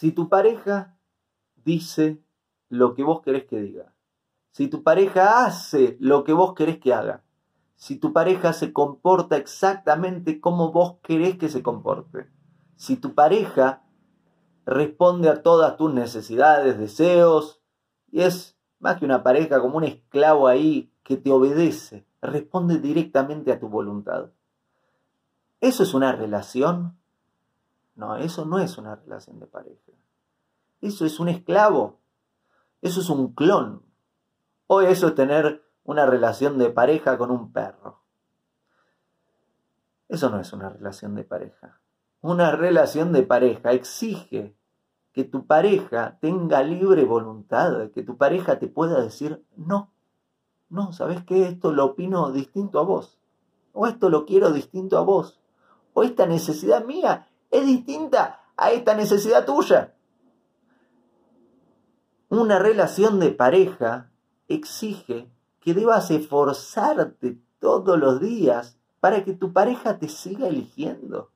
Si tu pareja dice lo que vos querés que diga, si tu pareja hace lo que vos querés que haga, si tu pareja se comporta exactamente como vos querés que se comporte, si tu pareja responde a todas tus necesidades, deseos, y es más que una pareja como un esclavo ahí que te obedece, responde directamente a tu voluntad. ¿Eso es una relación? No, eso no es una relación de pareja. Eso es un esclavo. Eso es un clon. O eso es tener una relación de pareja con un perro. Eso no es una relación de pareja. Una relación de pareja exige que tu pareja tenga libre voluntad, que tu pareja te pueda decir, no, no, ¿sabes qué? Esto lo opino distinto a vos. O esto lo quiero distinto a vos. O esta necesidad mía es distinta a esta necesidad tuya. Una relación de pareja exige que debas esforzarte todos los días para que tu pareja te siga eligiendo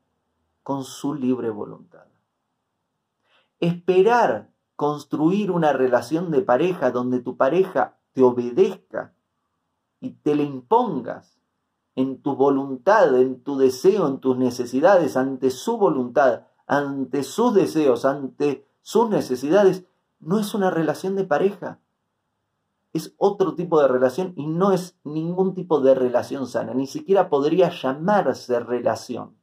con su libre voluntad. Esperar construir una relación de pareja donde tu pareja te obedezca y te le impongas en tu voluntad, en tu deseo, en tus necesidades, ante su voluntad, ante sus deseos, ante sus necesidades, no es una relación de pareja. Es otro tipo de relación y no es ningún tipo de relación sana. Ni siquiera podría llamarse relación.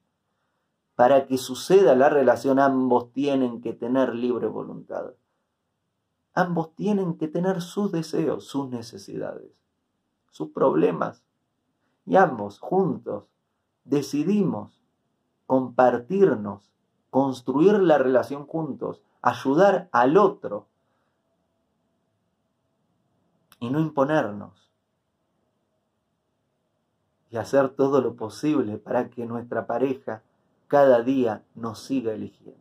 Para que suceda la relación ambos tienen que tener libre voluntad. Ambos tienen que tener sus deseos, sus necesidades, sus problemas. Y ambos juntos decidimos compartirnos, construir la relación juntos, ayudar al otro y no imponernos. Y hacer todo lo posible para que nuestra pareja cada día nos siga eligiendo.